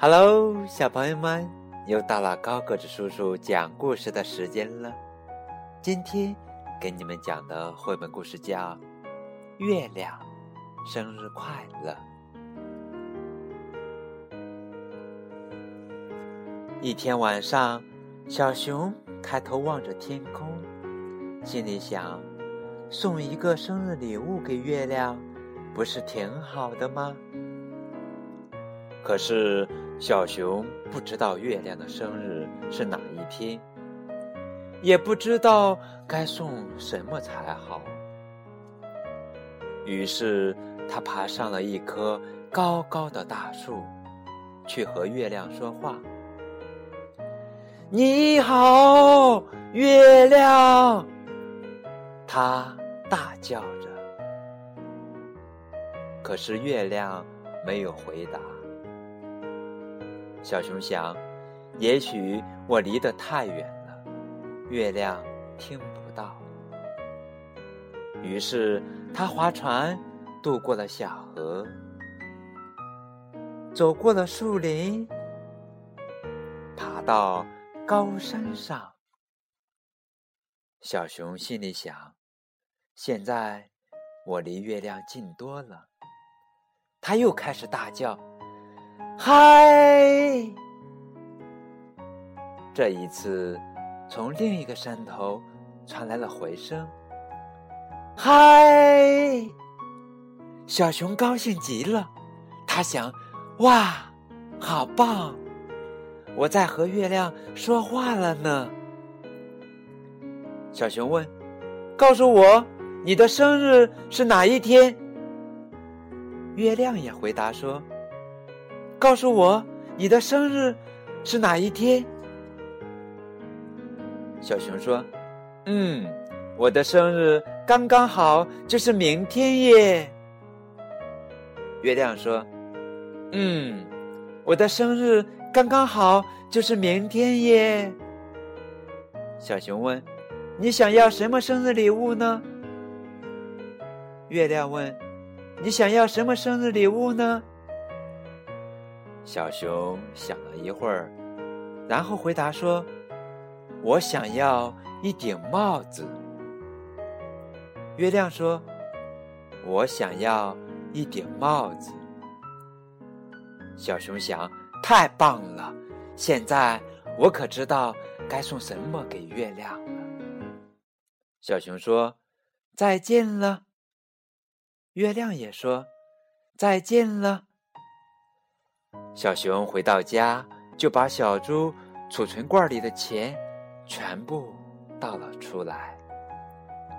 Hello，小朋友们，又到了高个子叔叔讲故事的时间了。今天给你们讲的绘本故事叫《月亮生日快乐》。一天晚上，小熊抬头望着天空，心里想：送一个生日礼物给月亮，不是挺好的吗？可是。小熊不知道月亮的生日是哪一天，也不知道该送什么才好。于是，他爬上了一棵高高的大树，去和月亮说话：“你好，月亮！”他大叫着。可是，月亮没有回答。小熊想，也许我离得太远了，月亮听不到。于是它划船渡过了小河，走过了树林，爬到高山上。小熊心里想：现在我离月亮近多了。它又开始大叫。嗨！这一次，从另一个山头传来了回声。嗨！小熊高兴极了，他想：哇，好棒！我在和月亮说话了呢。小熊问：“告诉我，你的生日是哪一天？”月亮也回答说。告诉我，你的生日是哪一天？小熊说：“嗯，我的生日刚刚好，就是明天耶。”月亮说：“嗯，我的生日刚刚好，就是明天耶。”小熊问：“你想要什么生日礼物呢？”月亮问：“你想要什么生日礼物呢？”小熊想了一会儿，然后回答说：“我想要一顶帽子。”月亮说：“我想要一顶帽子。”小熊想：“太棒了！现在我可知道该送什么给月亮了。”小熊说：“再见了。”月亮也说：“再见了。”小熊回到家，就把小猪储存罐里的钱全部倒了出来，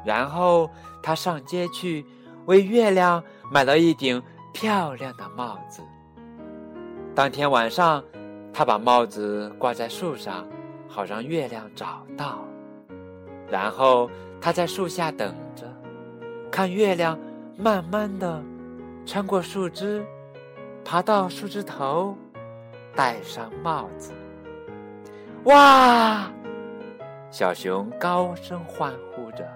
然后他上街去为月亮买了一顶漂亮的帽子。当天晚上，他把帽子挂在树上，好让月亮找到。然后他在树下等着，看月亮慢慢的穿过树枝。爬到树枝头，戴上帽子。哇！小熊高声欢呼着：“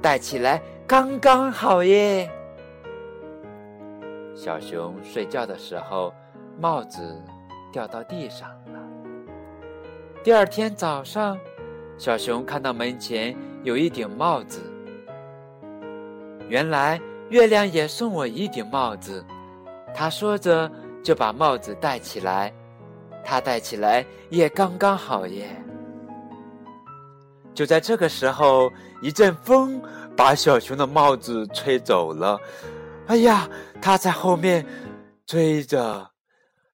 戴起来刚刚好耶！”小熊睡觉的时候，帽子掉到地上了。第二天早上，小熊看到门前有一顶帽子。原来月亮也送我一顶帽子。他说着，就把帽子戴起来。他戴起来也刚刚好耶。就在这个时候，一阵风把小熊的帽子吹走了。哎呀，他在后面追着，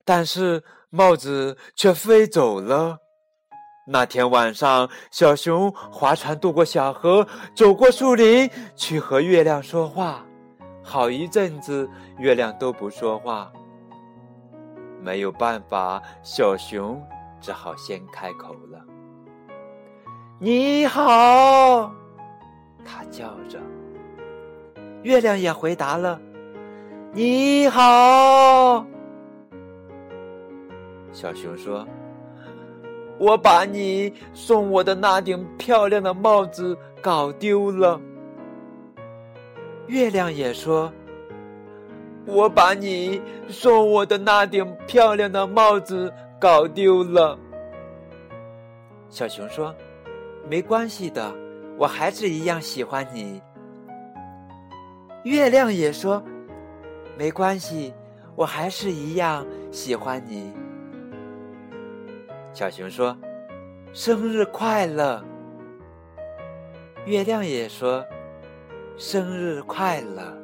但是帽子却飞走了。那天晚上，小熊划船渡过小河，走过树林，去和月亮说话。好一阵子，月亮都不说话。没有办法，小熊只好先开口了：“你好！”他叫着。月亮也回答了：“你好。”小熊说：“我把你送我的那顶漂亮的帽子搞丢了。”月亮也说：“我把你送我的那顶漂亮的帽子搞丢了。”小熊说：“没关系的，我还是一样喜欢你。”月亮也说：“没关系，我还是一样喜欢你。”小熊说：“生日快乐！”月亮也说：“生日快乐！”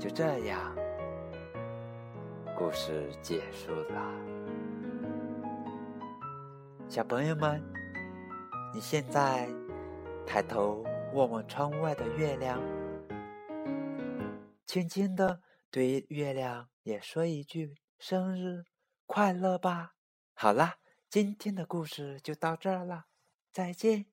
就这样，故事结束了。小朋友们，你现在抬头望望窗外的月亮，轻轻的对月亮也说一句“生日快乐”吧。好啦，今天的故事就到这儿了，再见。